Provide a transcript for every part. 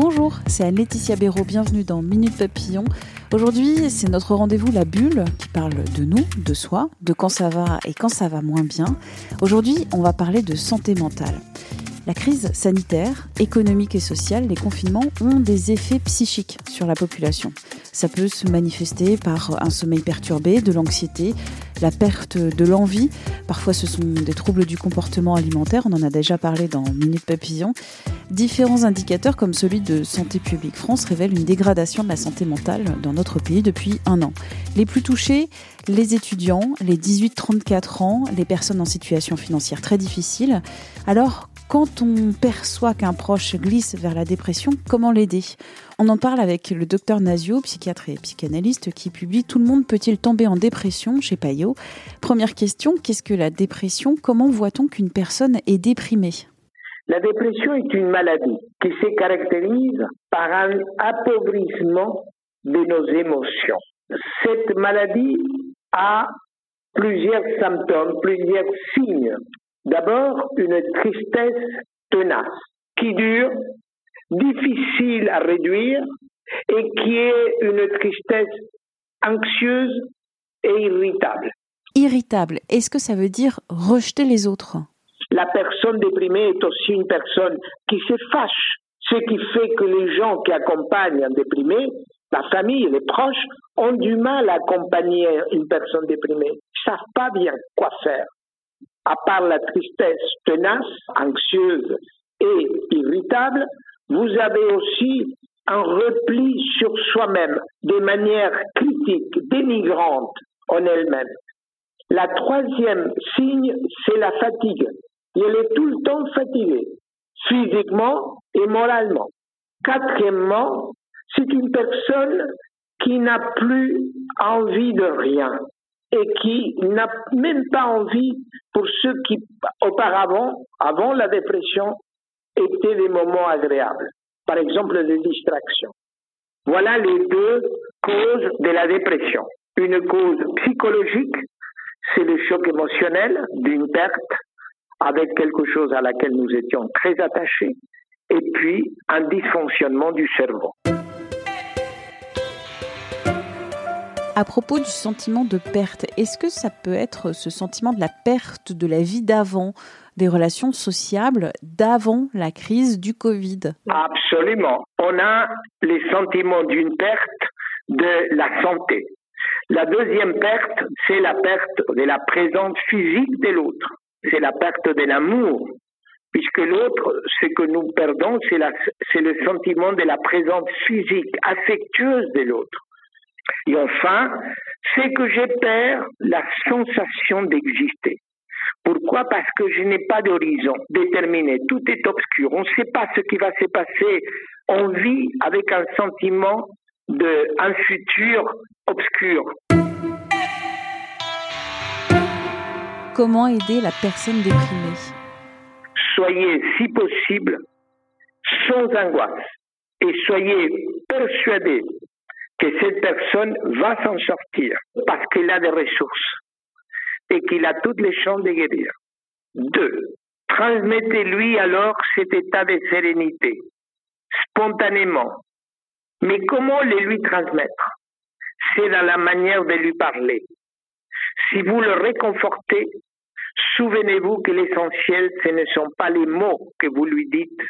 Bonjour, c'est Anne-Laetitia Béraud, bienvenue dans Minute Papillon. Aujourd'hui, c'est notre rendez-vous La Bulle qui parle de nous, de soi, de quand ça va et quand ça va moins bien. Aujourd'hui, on va parler de santé mentale. La crise sanitaire, économique et sociale, les confinements ont des effets psychiques sur la population. Ça peut se manifester par un sommeil perturbé, de l'anxiété, la perte de l'envie. Parfois, ce sont des troubles du comportement alimentaire. On en a déjà parlé dans Minute Papillon. Différents indicateurs comme celui de Santé publique France révèlent une dégradation de la santé mentale dans notre pays depuis un an. Les plus touchés, les étudiants, les 18-34 ans, les personnes en situation financière très difficile. Alors, quand on perçoit qu'un proche glisse vers la dépression, comment l'aider? On en parle avec le docteur Nazio, psychiatre et psychanalyste, qui publie Tout le monde peut-il tomber en dépression chez Payot Première question, qu'est-ce que la dépression? Comment voit-on qu'une personne est déprimée? La dépression est une maladie qui se caractérise par un appauvrissement de nos émotions. Cette maladie a plusieurs symptômes, plusieurs signes. D'abord, une tristesse tenace qui dure, difficile à réduire et qui est une tristesse anxieuse et irritable. Irritable, est-ce que ça veut dire rejeter les autres? La personne déprimée est aussi une personne qui se fâche, ce qui fait que les gens qui accompagnent un déprimé, la famille, les proches, ont du mal à accompagner une personne déprimée. Ils ne savent pas bien quoi faire à part la tristesse tenace, anxieuse et irritable, vous avez aussi un repli sur soi-même de manière critique, dénigrante en elle-même. La troisième signe, c'est la fatigue. Elle est tout le temps fatiguée, physiquement et moralement. Quatrièmement, c'est une personne qui n'a plus envie de rien et qui n'a même pas envie pour ceux qui auparavant, avant la dépression, étaient des moments agréables. Par exemple, les distractions. Voilà les deux causes de la dépression. Une cause psychologique, c'est le choc émotionnel d'une perte avec quelque chose à laquelle nous étions très attachés, et puis un dysfonctionnement du cerveau. À propos du sentiment de perte, est-ce que ça peut être ce sentiment de la perte de la vie d'avant, des relations sociables d'avant la crise du Covid? Absolument. On a les sentiments d'une perte de la santé. La deuxième perte, c'est la perte de la présence physique de l'autre. C'est la perte de l'amour. Puisque l'autre, ce que nous perdons, c'est le sentiment de la présence physique, affectueuse de l'autre. Et enfin, c'est que je perds la sensation d'exister. Pourquoi? Parce que je n'ai pas d'horizon déterminé. Tout est obscur. On ne sait pas ce qui va se passer. On vit avec un sentiment d'un futur obscur. Comment aider la personne déprimée Soyez, si possible, sans angoisse et soyez persuadés que cette personne va s'en sortir parce qu'il a des ressources et qu'il a toutes les chances de guérir. Deux, transmettez-lui alors cet état de sérénité, spontanément. Mais comment le lui transmettre? C'est dans la manière de lui parler. Si vous le réconfortez, souvenez-vous que l'essentiel, ce ne sont pas les mots que vous lui dites,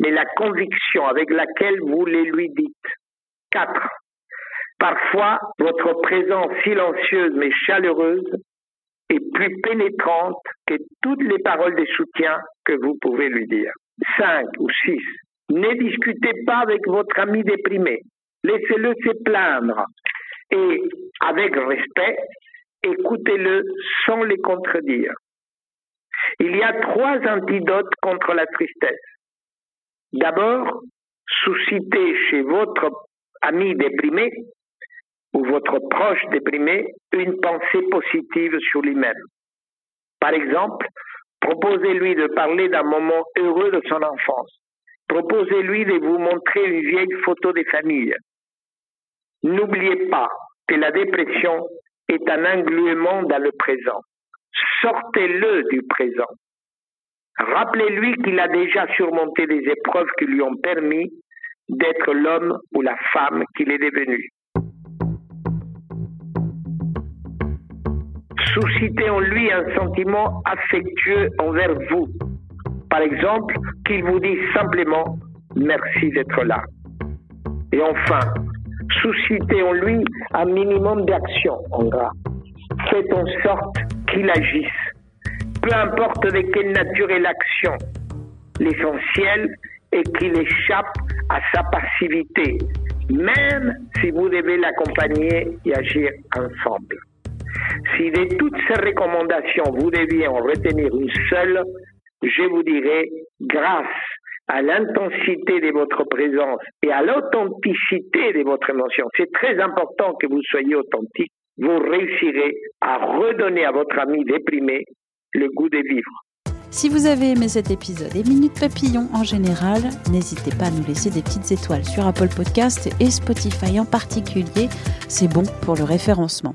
mais la conviction avec laquelle vous les lui dites. Quatre, Parfois, votre présence silencieuse mais chaleureuse est plus pénétrante que toutes les paroles de soutien que vous pouvez lui dire. Cinq ou six. Ne discutez pas avec votre ami déprimé. Laissez-le se plaindre. Et avec respect, écoutez-le sans les contredire. Il y a trois antidotes contre la tristesse. D'abord, susciter chez votre ami déprimé ou votre proche déprimé une pensée positive sur lui-même. Par exemple, proposez-lui de parler d'un moment heureux de son enfance. Proposez-lui de vous montrer une vieille photo des familles. N'oubliez pas que la dépression est un engluement dans le présent. Sortez-le du présent. Rappelez-lui qu'il a déjà surmonté des épreuves qui lui ont permis d'être l'homme ou la femme qu'il est devenu. Suscitez en lui un sentiment affectueux envers vous. Par exemple, qu'il vous dise simplement merci d'être là. Et enfin, suscitez en lui un minimum d'action en gras. Faites en sorte qu'il agisse. Peu importe de quelle nature est l'action, l'essentiel est qu'il échappe à sa passivité, même si vous devez l'accompagner et agir ensemble. Si de toutes ces recommandations vous deviez en retenir une seule, je vous dirais, grâce à l'intensité de votre présence et à l'authenticité de votre émotion, c'est très important que vous soyez authentique, vous réussirez à redonner à votre ami déprimé le goût de vivre. Si vous avez aimé cet épisode et Minute Papillon en général, n'hésitez pas à nous laisser des petites étoiles sur Apple Podcast et Spotify en particulier. C'est bon pour le référencement.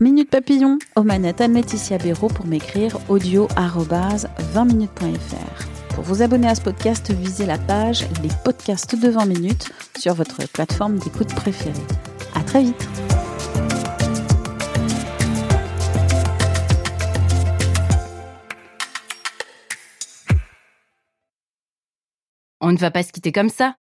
Minute Papillon, aux manettes Anne-Laetitia Béraud pour m'écrire audio 20minutes.fr. Pour vous abonner à ce podcast, visez la page Les podcasts de 20 minutes sur votre plateforme d'écoute préférée. À très vite! On ne va pas se quitter comme ça.